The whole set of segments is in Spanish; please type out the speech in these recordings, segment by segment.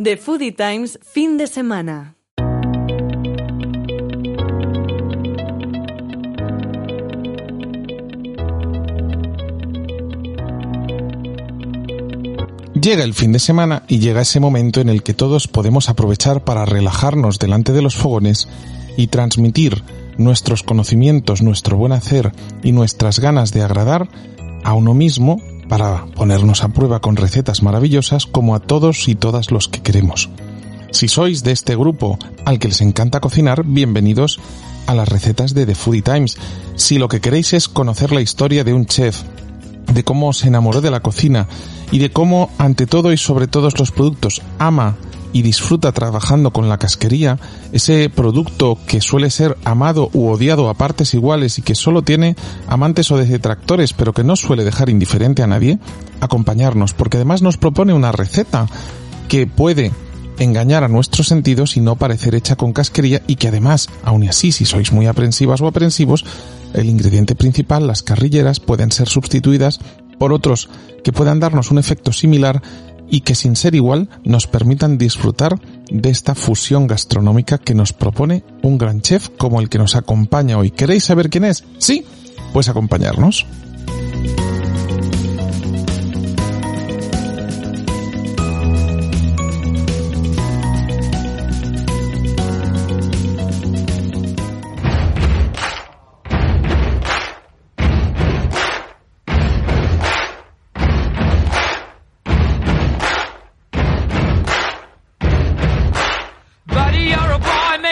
The Foodie Times, fin de semana. Llega el fin de semana y llega ese momento en el que todos podemos aprovechar para relajarnos delante de los fogones y transmitir nuestros conocimientos, nuestro buen hacer y nuestras ganas de agradar a uno mismo para ponernos a prueba con recetas maravillosas como a todos y todas los que queremos. Si sois de este grupo al que les encanta cocinar, bienvenidos a las recetas de The Foodie Times. Si lo que queréis es conocer la historia de un chef, de cómo se enamoró de la cocina y de cómo, ante todo y sobre todos los productos, ama y disfruta trabajando con la casquería, ese producto que suele ser amado u odiado a partes iguales y que solo tiene amantes o detractores, pero que no suele dejar indiferente a nadie, acompañarnos, porque además nos propone una receta que puede engañar a nuestros sentidos y no parecer hecha con casquería y que además, aun así, si sois muy aprensivas o aprensivos, el ingrediente principal, las carrilleras, pueden ser sustituidas por otros que puedan darnos un efecto similar y que sin ser igual nos permitan disfrutar de esta fusión gastronómica que nos propone un gran chef como el que nos acompaña hoy. ¿Queréis saber quién es? Sí, pues acompañarnos.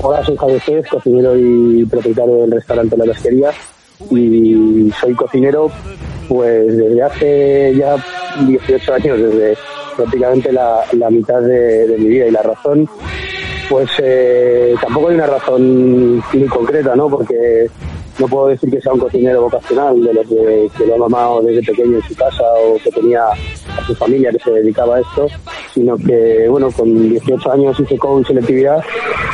Hola, soy Javier Cés, cocinero y propietario del restaurante La Pesquería y soy cocinero pues desde hace ya 18 años, desde prácticamente la, mitad de, mi vida. Y la razón pues eh, tampoco hay una razón muy concreta, ¿no? Porque no puedo decir que sea un cocinero vocacional de los que, lo ha mamado desde pequeño en su casa o que tenía a su familia que se dedicaba a esto, sino que, bueno, con 18 años hice coach selectividad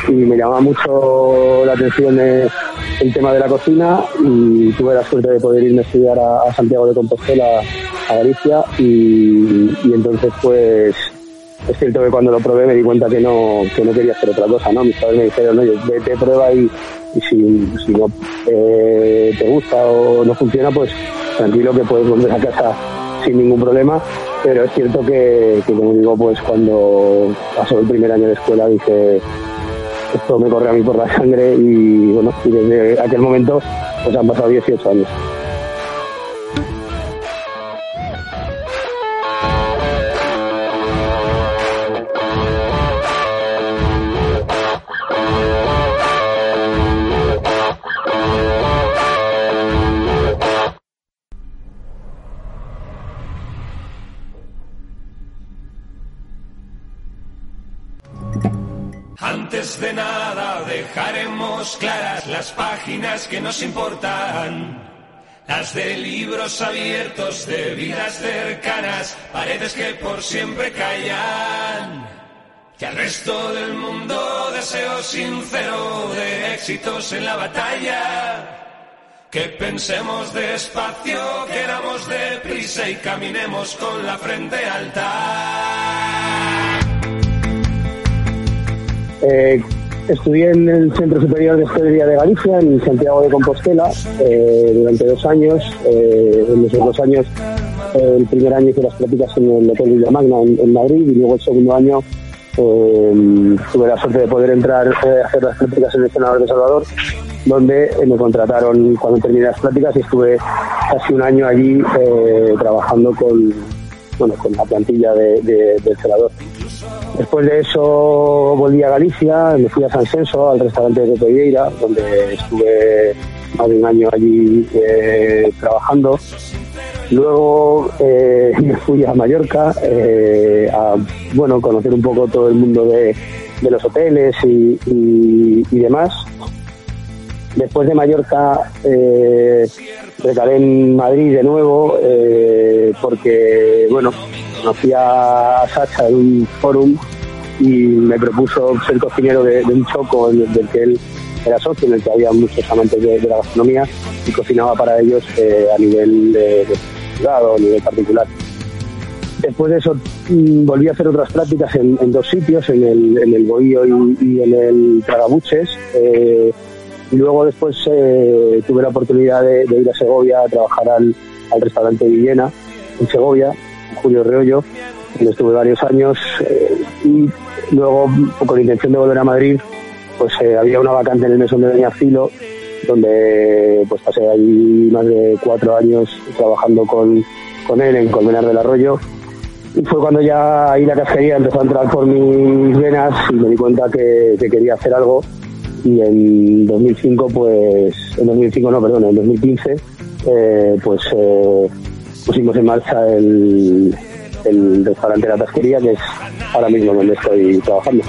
y me llamaba mucho la atención el tema de la cocina y tuve la suerte de poder irme a estudiar a, Santiago de Compostela, a Galicia y, entonces pues es cierto que cuando lo probé me di cuenta que no, que no quería hacer otra cosa, ¿no? Mis padres me dijeron, oye, vete, prueba y, y si, si no eh, te gusta o no funciona, pues tranquilo que puedes volver a casa sin ningún problema. Pero es cierto que, como digo, pues cuando pasó el primer año de escuela dije, esto me corre a mí por la sangre y bueno, y desde aquel momento pues han pasado 18 años. Páginas que nos importan. Las de libros abiertos, de vidas cercanas, paredes que por siempre callan. Que al resto del mundo deseo sincero de éxitos en la batalla. Que pensemos despacio, queramos deprisa y caminemos con la frente alta. Eh, estudié en el Centro Superior de Hostelería de Galicia, en Santiago de Compostela, eh, durante dos años. Eh, en esos dos años, el primer año hice las prácticas en el Hotel Villamagna en, en Madrid y luego el segundo año eh, tuve la suerte de poder entrar eh, a hacer las prácticas en el Senador de Salvador, donde me contrataron cuando terminé las prácticas y estuve casi un año allí trabajando con, bueno, con la plantilla de, del Senador. Después de eso volví a Galicia, me fui a San Censo, al restaurante de Pereira, donde estuve más de un año allí trabajando Luego eh, me fui a Mallorca eh, a bueno conocer un poco todo el mundo de, los hoteles y, demás. Después de Mallorca eh, recalé en Madrid de nuevo eh, porque bueno conocí a Sacha en un forum y me propuso ser cocinero de, un choco del que él era socio, en el que había muchos amantes de, la gastronomía y cocinaba para ellos a nivel de a nivel particular. Después de eso mm, volví a hacer otras prácticas en, dos sitios, en el, en Bohío y, en el Tragabuches. Eh, luego después eh, tuve la oportunidad de, ir a Segovia a trabajar al, restaurante Villena en Segovia, Julio Reollo, donde estuve varios años. Eh, y luego, con intención de volver a Madrid, pues había una vacante en el mesón de Doña Filo donde pues pasé allí más de cuatro años trabajando con, con él en Colmenar del Arroyo. Y fue cuando ya ahí la casquería empezó a entrar por mis venas y me di cuenta que, quería hacer algo. Y en 2005, pues, en 2005 no, perdón, en 2015, eh, pues eh, pusimos en marcha el, el restaurante La Tasquería, que es ahora mismo donde estoy trabajando.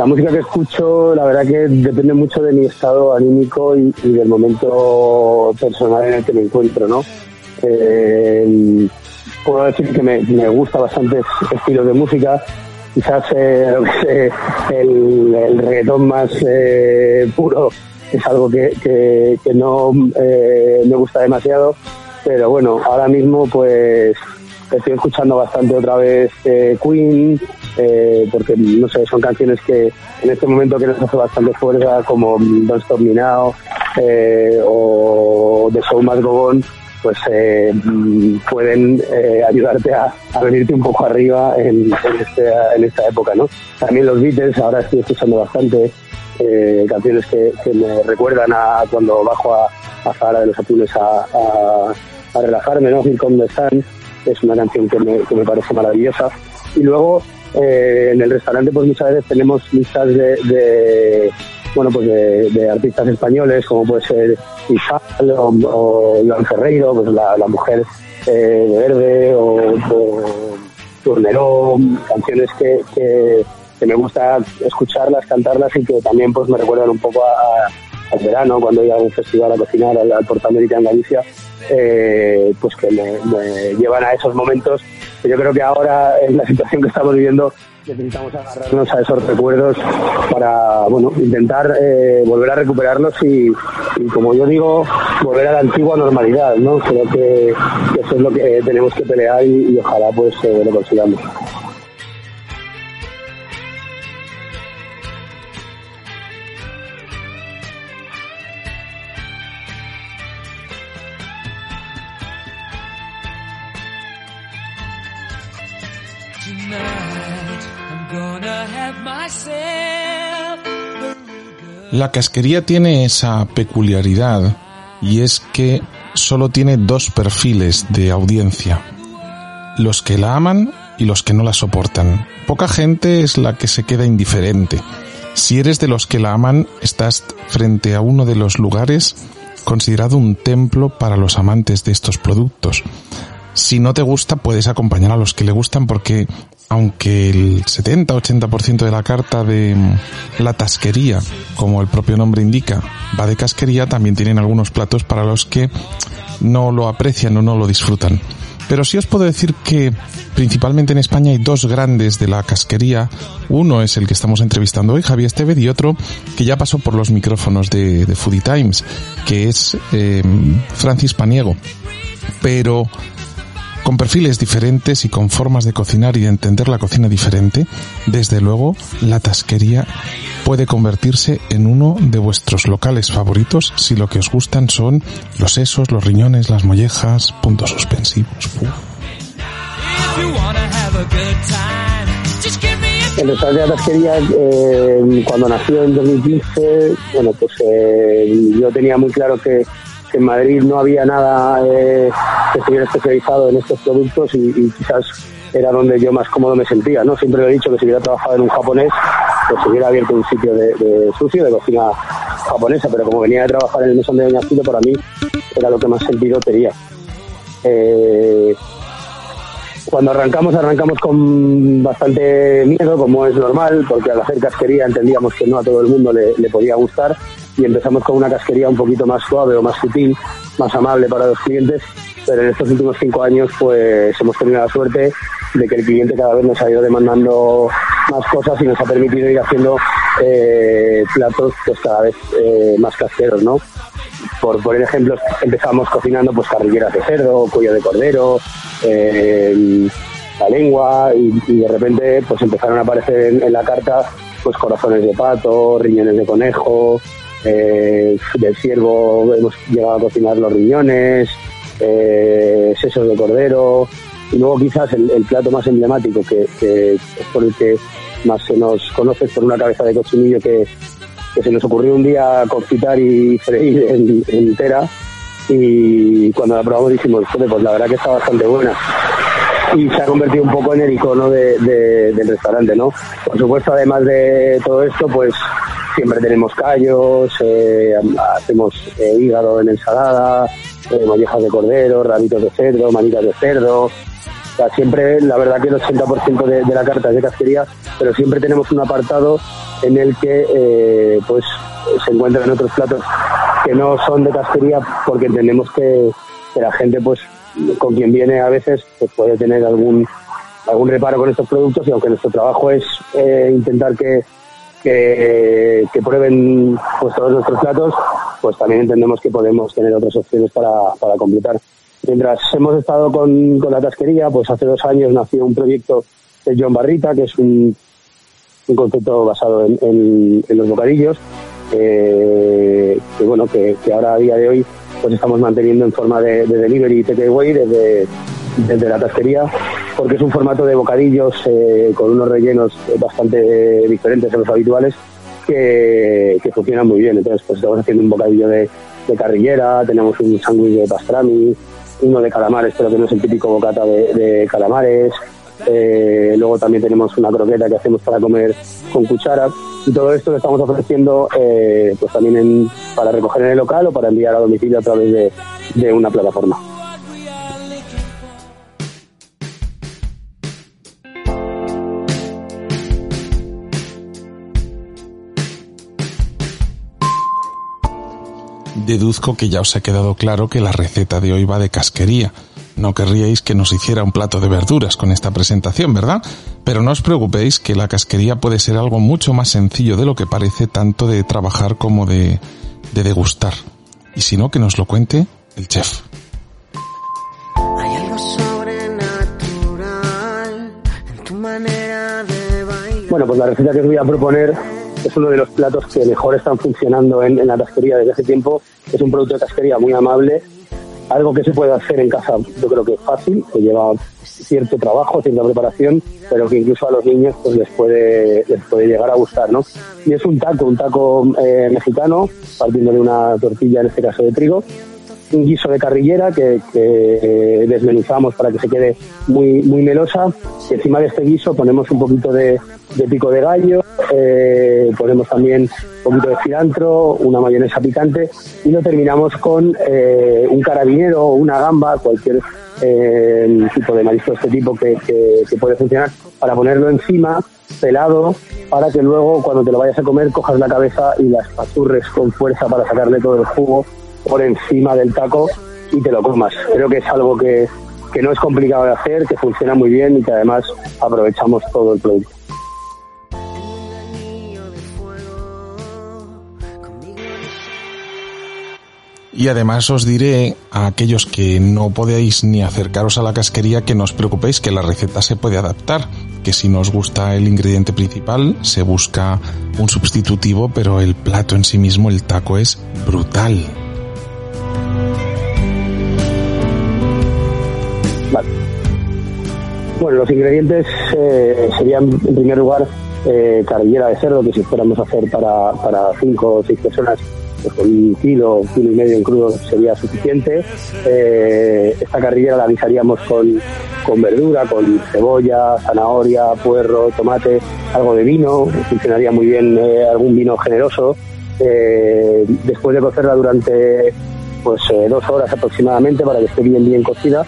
La música que escucho, la verdad que depende mucho de mi estado anímico y, del momento personal en el que me encuentro, ¿no? Eh, puedo decir que me, gusta bastantes estilos de música. Quizás eh, el, reggaetón más eh, puro es algo que, no me gusta demasiado. Pero bueno, ahora mismo pues estoy escuchando bastante otra vez Queen, eh, porque no sé, son canciones que en este momento que nos hace bastante fuerza, como Don't Stop Me eh, o The Show Must Go On, pues eh, pueden ayudarte a, venirte un poco arriba en, este, en, esta época, ¿no? También los Beatles, ahora estoy escuchando bastante canciones que, me recuerdan a cuando bajo a, a de los Atunes a, a, relajarme, ¿no? Here Come the Sun, es una canción que me, que me parece maravillosa. Y luego eh, en el restaurante pues muchas veces tenemos listas de, bueno pues de, artistas españoles como puede ser Isabel o, o Iván Ferreiro, pues la, mujer eh, de Verde o, o canciones que, que, me gusta escucharlas, cantarlas y que también pues me recuerdan un poco al verano cuando iba a un festival a cocinar al, al Portamérica en Galicia, eh, pues que me llevan a esos momentos yo creo que ahora, en la situación que estamos viviendo, necesitamos agarrarnos a esos recuerdos para bueno intentar eh, volver a recuperarlos y, como yo digo volver a la antigua normalidad no creo que, eso es lo que tenemos que pelear y, ojalá pues eh, lo consigamos La casquería tiene esa peculiaridad y es que solo tiene dos perfiles de audiencia. Los que la aman y los que no la soportan. Poca gente es la que se queda indiferente. Si eres de los que la aman, estás frente a uno de los lugares considerado un templo para los amantes de estos productos. Si no te gusta, puedes acompañar a los que le gustan porque aunque el 70-80% de la carta de mm, la tasquería, como el propio nombre indica, va de casquería, también tienen algunos platos para los que no lo aprecian o no lo disfrutan. Pero sí os puedo decir que principalmente en España hay dos grandes de la casquería. Uno es el que estamos entrevistando hoy, Javier Estevez, y otro que ya pasó por los micrófonos de, Foodie Times, que es eh, Francis Paniego. Pero con perfiles diferentes y con formas de cocinar y de entender la cocina diferente, desde luego la tasquería puede convertirse en uno de vuestros locales favoritos si lo que os gustan son los sesos, los riñones, las mollejas, puntos suspensivos. El restaurante de la tasquería, eh, cuando nació en 2015, bueno, pues eh, yo tenía muy claro que que en Madrid no había nada eh, que estuviera especializado en estos productos y, quizás era donde yo más cómodo me sentía, ¿no? Siempre he dicho que si hubiera trabajado en un japonés, pues hubiera abierto un sitio de, sucio, de cocina japonesa, pero como venía de trabajar en el mesón de Doña Cito, para mí era lo que más sentido tenía. Eh, cuando arrancamos, arrancamos con bastante miedo, como es normal, porque al hacer casquería entendíamos que no a todo el mundo le, le podía gustar y empezamos con una casquería un poquito más suave o más sutil, más amable para los clientes, pero en estos últimos cinco años pues hemos tenido la suerte de que el cliente cada vez nos ha ido demandando más cosas y nos ha permitido ir haciendo eh, platos pues cada vez eh, más casqueros, ¿no? Por poner ejemplos, empezamos cocinando pues carrilleras de cerdo, cuello de cordero, eh, la lengua y, de repente pues empezaron a aparecer en, en la carta pues corazones de pato, riñones de conejo, del ciervo hemos llegado a cocinar los riñones, eh, sesos de cordero, y luego quizás el, plato más emblemático que, es por el que más se nos conoce por una cabeza de cochinillo que, se nos ocurrió un día confitar y freír entera y cuando la probamos dijimos, pues la verdad que está bastante buena y se ha convertido un poco en el icono del restaurante, ¿no? Por supuesto, además de todo esto, pues siempre tenemos callos, eh, hacemos eh, hígado en ensalada, eh, mollejas de cordero, rabitos de cerdo, manitas de cerdo. O sea, siempre, la verdad que el 80% de, de, la carta es de casquería, pero siempre tenemos un apartado en el que pues se encuentran otros platos que no son de casquería porque entendemos que, la gente pues con quien viene a veces pues puede tener algún algún reparo con estos productos y aunque nuestro trabajo es eh, intentar que, que, prueben pues, todos nuestros platos, pues también entendemos que podemos tener otras opciones para, para completar. Mientras hemos estado con, con la tasquería, pues hace dos años nació un proyecto de John Barrita, que es un, un concepto basado en, en, los bocadillos, que bueno, que, que ahora a día de hoy pues estamos manteniendo en forma de, delivery y takeaway desde, desde la tasquería, porque es un formato de bocadillos eh, con unos rellenos bastante diferentes a los habituales que, funcionan muy bien. Entonces, pues estamos haciendo un bocadillo de, carrillera, tenemos un sándwich de pastrami, uno de calamares, pero que no es el típico bocata de calamares, eh, luego también tenemos una croqueta que hacemos para comer con cuchara. Y todo esto lo estamos ofreciendo eh, pues también para recoger en el local o para enviar a domicilio a través de, una plataforma. Deduzco que ya os ha quedado claro que la receta de hoy va de casquería no querríais que nos hiciera un plato de verduras con esta presentación, ¿verdad? Pero no os preocupéis que la casquería puede ser algo mucho más sencillo de lo que parece tanto de trabajar como de, de degustar. Y si no, que nos lo cuente el chef. Hay algo sobrenatural en tu manera de bailar. Bueno, pues la receta que os voy a proponer es uno de los platos que mejor están funcionando en, en la casquería desde hace tiempo. Es un producto de casquería muy amable algo que se puede hacer en casa, yo creo que es fácil, que lleva cierto trabajo, cierta preparación, pero que incluso a los niños pues les puede, les puede llegar a gustar, ¿no? Y es un taco, un taco eh, mexicano, partiendo de una tortilla, en este caso de trigo, un guiso de carrillera que, desmenuzamos para que se quede muy, muy melosa. Y encima de este guiso ponemos un poquito de, pico de gallo, eh, ponemos también un poquito de cilantro, una mayonesa picante y lo terminamos con eh, un carabinero o una gamba, cualquier eh, tipo de marisco de este tipo que, que, puede funcionar, para ponerlo encima, pelado, para que luego cuando te lo vayas a comer cojas la cabeza y las paturres con fuerza para sacarle todo el jugo por encima del taco y te lo comas. Creo que es algo que, que no es complicado de hacer, que funciona muy bien y que además aprovechamos todo el producto. Y además os diré a aquellos que no podéis ni acercaros a la casquería que no os preocupéis que la receta se puede adaptar, que si no os gusta el ingrediente principal se busca un sustitutivo, pero el plato en sí mismo, el taco es brutal. Bueno, los ingredientes eh, serían en primer lugar eh, carrillera de cerdo, que si fuéramos a hacer para, para cinco o seis personas pues un kilo, kilo y medio en crudo sería suficiente. Eh, esta carrillera la avisaríamos con, con verdura, con cebolla, zanahoria, puerro, tomate, algo de vino, funcionaría muy bien algún vino generoso. Después de cocerla durante pues dos horas aproximadamente para que esté bien bien cocida,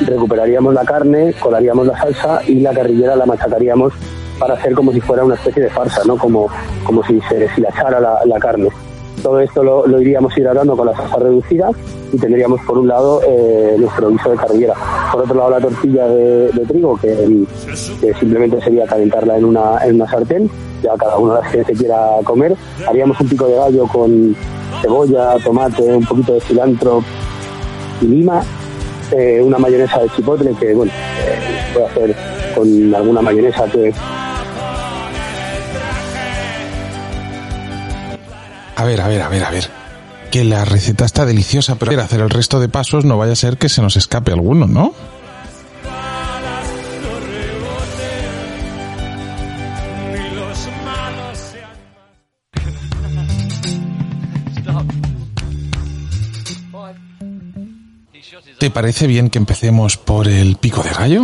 recuperaríamos la carne, colaríamos la salsa y la carrillera la machacaríamos para hacer como si fuera una especie de farsa, ¿no? Como, como si se deshilachara la, la carne. Todo esto lo, iríamos hidratando con la salsa reducida y tendríamos por un lado eh, nuestro guiso de carrillera. Por otro lado la tortilla de, trigo, que, simplemente sería calentarla en una, en una sartén, ya cada uno las que se quiera comer. Haríamos un pico de gallo con cebolla, tomate, un poquito de cilantro y lima, eh, una mayonesa de chipotle que, bueno, eh, puede hacer con alguna mayonesa que A ver, a ver, a ver, a ver. Que la receta está deliciosa, pero hacer el resto de pasos no vaya a ser que se nos escape alguno, ¿no? ¿Te parece bien que empecemos por el pico de gallo?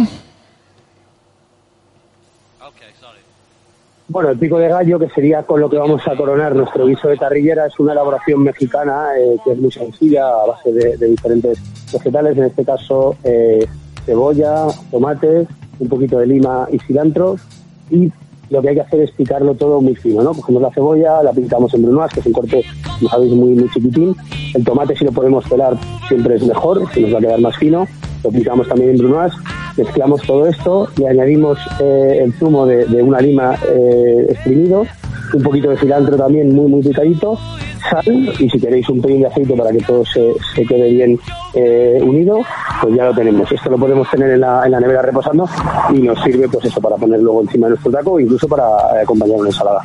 Bueno, el pico de gallo, que sería con lo que vamos a coronar nuestro guiso de carrillera, es una elaboración mexicana eh, que es muy sencilla, a base de, diferentes vegetales, en este caso eh, cebolla, tomate, un poquito de lima y cilantro, y lo que hay que hacer es picarlo todo muy fino, ¿no? Cogemos la cebolla, la picamos en brunoise, que es un corte, como sabéis, muy, muy chiquitín. El tomate, si lo podemos pelar, siempre es mejor, se nos va a quedar más fino. Lo picamos también en brunoise Mezclamos todo esto, le añadimos eh, el zumo de, una lima eh, exprimido, un poquito de cilantro también muy muy picadito, sal y si queréis un pelín de aceite para que todo se, quede bien eh, unido, pues ya lo tenemos. Esto lo podemos tener en la, en la nevera reposando y nos sirve pues eso para poner luego encima de nuestro taco incluso para acompañar una ensalada.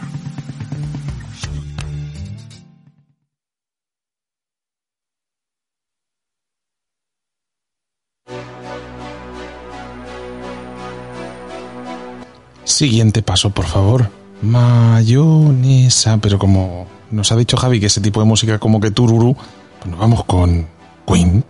Siguiente paso, por favor. Mayonesa. Pero como nos ha dicho Javi que ese tipo de música como que tururú, pues nos vamos con Queen.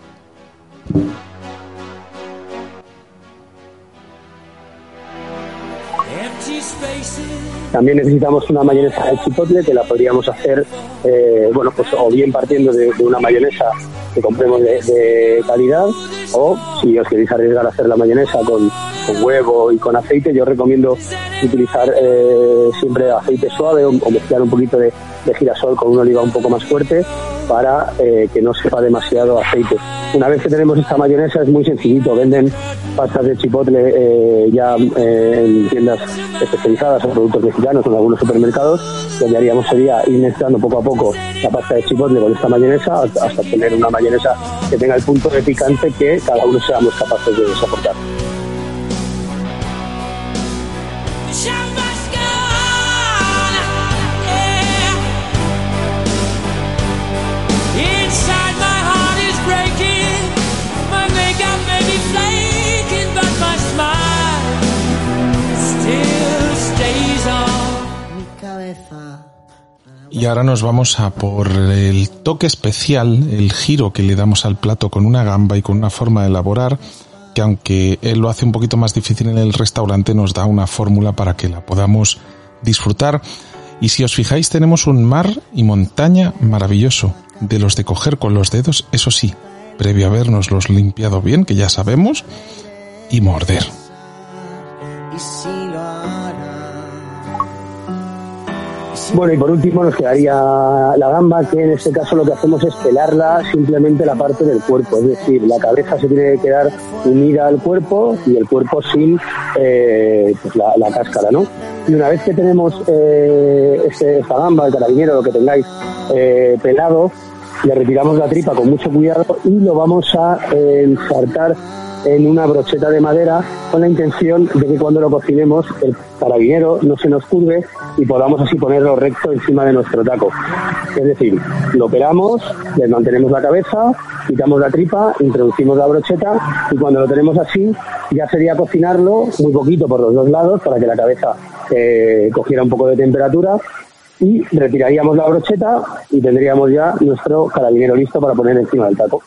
También necesitamos una mayonesa de chipotle que la podríamos hacer, eh, bueno, pues o bien partiendo de, una mayonesa que compremos de, calidad, o si os queréis arriesgar a hacer la mayonesa con, huevo y con aceite, yo recomiendo utilizar eh, siempre aceite suave o, mezclar un poquito de, girasol con una oliva un poco más fuerte para eh, que no sepa demasiado aceite. Una vez que tenemos esta mayonesa es muy sencillito, venden pastas de chipotle eh, ya en tiendas especializadas o productos mexicanos o en algunos supermercados. Lo que haríamos sería ir poco a poco la pasta de chipotle con esta mayonesa hasta tener una mayonesa que tenga el punto de picante que cada uno seamos capaces de soportar. Y ahora nos vamos a por el toque especial, el giro que le damos al plato con una gamba y con una forma de elaborar, que aunque él lo hace un poquito más difícil en el restaurante, nos da una fórmula para que la podamos disfrutar. Y si os fijáis, tenemos un mar y montaña maravilloso, de los de coger con los dedos, eso sí, previo a habernos limpiado bien, que ya sabemos, y morder. Bueno, y por último nos quedaría la gamba, que en este caso lo que hacemos es pelarla simplemente la parte del cuerpo, es decir, la cabeza se tiene que quedar unida al cuerpo y el cuerpo sin eh, pues la, cáscara, ¿no? Y una vez que tenemos eh, este, gamba, el carabinero, lo que tengáis eh, pelado, le retiramos la tripa con mucho cuidado y lo vamos a ensartar en una brocheta de madera con la intención de que cuando lo cocinemos el carabinero no se nos curve y podamos así ponerlo recto encima de nuestro taco. Es decir, lo operamos, le mantenemos la cabeza, quitamos la tripa, introducimos la brocheta y cuando lo tenemos así ya sería cocinarlo muy poquito por los dos lados para que la cabeza eh, cogiera un poco de temperatura y retiraríamos la brocheta y tendríamos ya nuestro carabinero listo para poner encima del taco.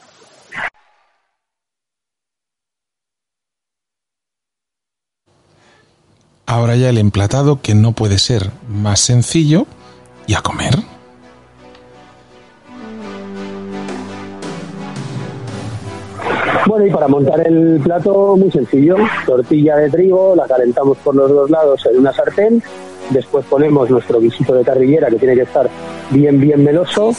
Ahora ya el emplatado que no puede ser más sencillo y a comer. Bueno, y para montar el plato, muy sencillo. Tortilla de trigo, la calentamos por los dos lados en una sartén. Después ponemos nuestro guisito de carrillera que tiene que estar bien, bien meloso.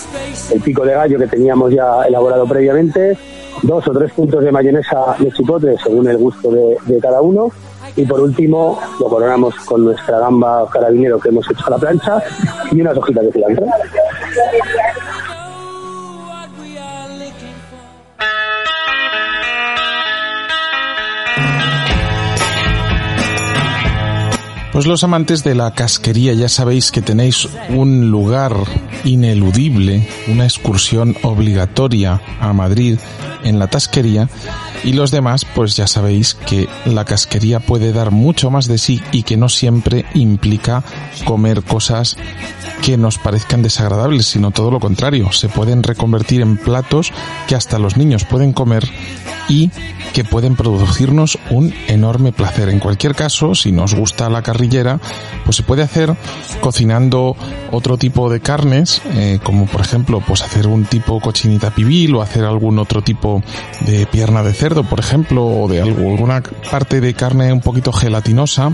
El pico de gallo que teníamos ya elaborado previamente. Dos o tres puntos de mayonesa de chipotle según el gusto de, de cada uno y por último, lo coronamos con nuestra gamba carabinero que hemos hecho a la plancha y unas hojitas de cilantro. Pues los amantes de la casquería ya sabéis que tenéis un lugar ineludible, una excursión obligatoria a Madrid en la tasquería y los demás pues ya sabéis que la casquería puede dar mucho más de sí y que no siempre implica comer cosas que nos parezcan desagradables, sino todo lo contrario, se pueden reconvertir en platos que hasta los niños pueden comer y que pueden producirnos un enorme placer. En cualquier caso, si nos gusta la carrillera, pues se puede hacer cocinando otro tipo de carnes, eh, como por ejemplo, pues hacer un tipo cochinita pibil o hacer algún otro tipo de pierna de cerdo, por ejemplo, o de alguna parte de carne un poquito gelatinosa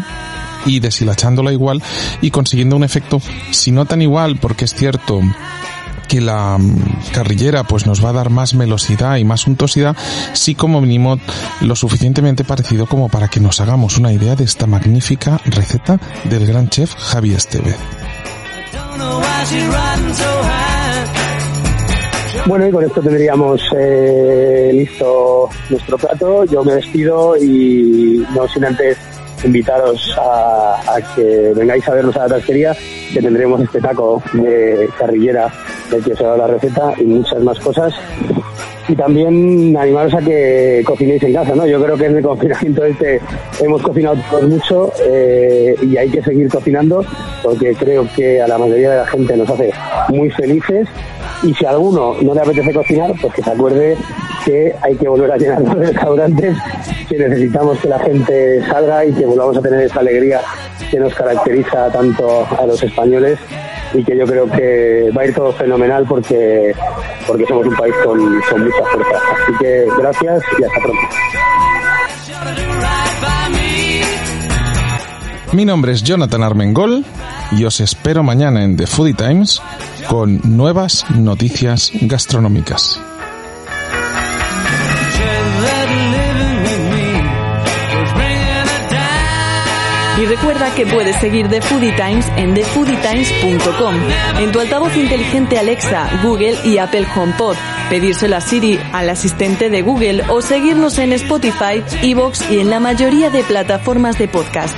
y deshilachándola igual y consiguiendo un efecto, si no tan igual, porque es cierto que la mm, carrillera pues nos va a dar más melosidad y más untuosidad, sí como mínimo lo suficientemente parecido como para que nos hagamos una idea de esta magnífica receta del gran chef Javi Estevez. Bueno, y con esto tendríamos eh, listo nuestro plato. Yo me despido y no sin antes invitaros a, que vengáis a vernos a la tasquería, que tendremos este taco de carrillera del que os he dado la receta y muchas más cosas. Y también animaros a que cocinéis en casa, ¿no? Yo creo que en el confinamiento este hemos cocinado todos mucho eh, y hay que seguir cocinando porque creo que a la mayoría de la gente nos hace muy felices y si a alguno no le apetece cocinar, pues que se acuerde que hay que volver a llenar los restaurantes, que necesitamos que la gente salga y que volvamos a tener esa alegría que nos caracteriza tanto a los españoles y que yo creo que va a ir todo fenomenal porque, porque somos un país con, con mucha fuerza. Así que gracias y hasta pronto. Mi nombre es Jonathan Armengol y os espero mañana en The Foodie Times con nuevas noticias gastronómicas. Y recuerda que puedes seguir The Foodie Times en thefoodietimes.com, en tu altavoz inteligente Alexa, Google y Apple HomePod, pedírselo a Siri, al asistente de Google o seguirnos en Spotify, Evox y en la mayoría de plataformas de podcast.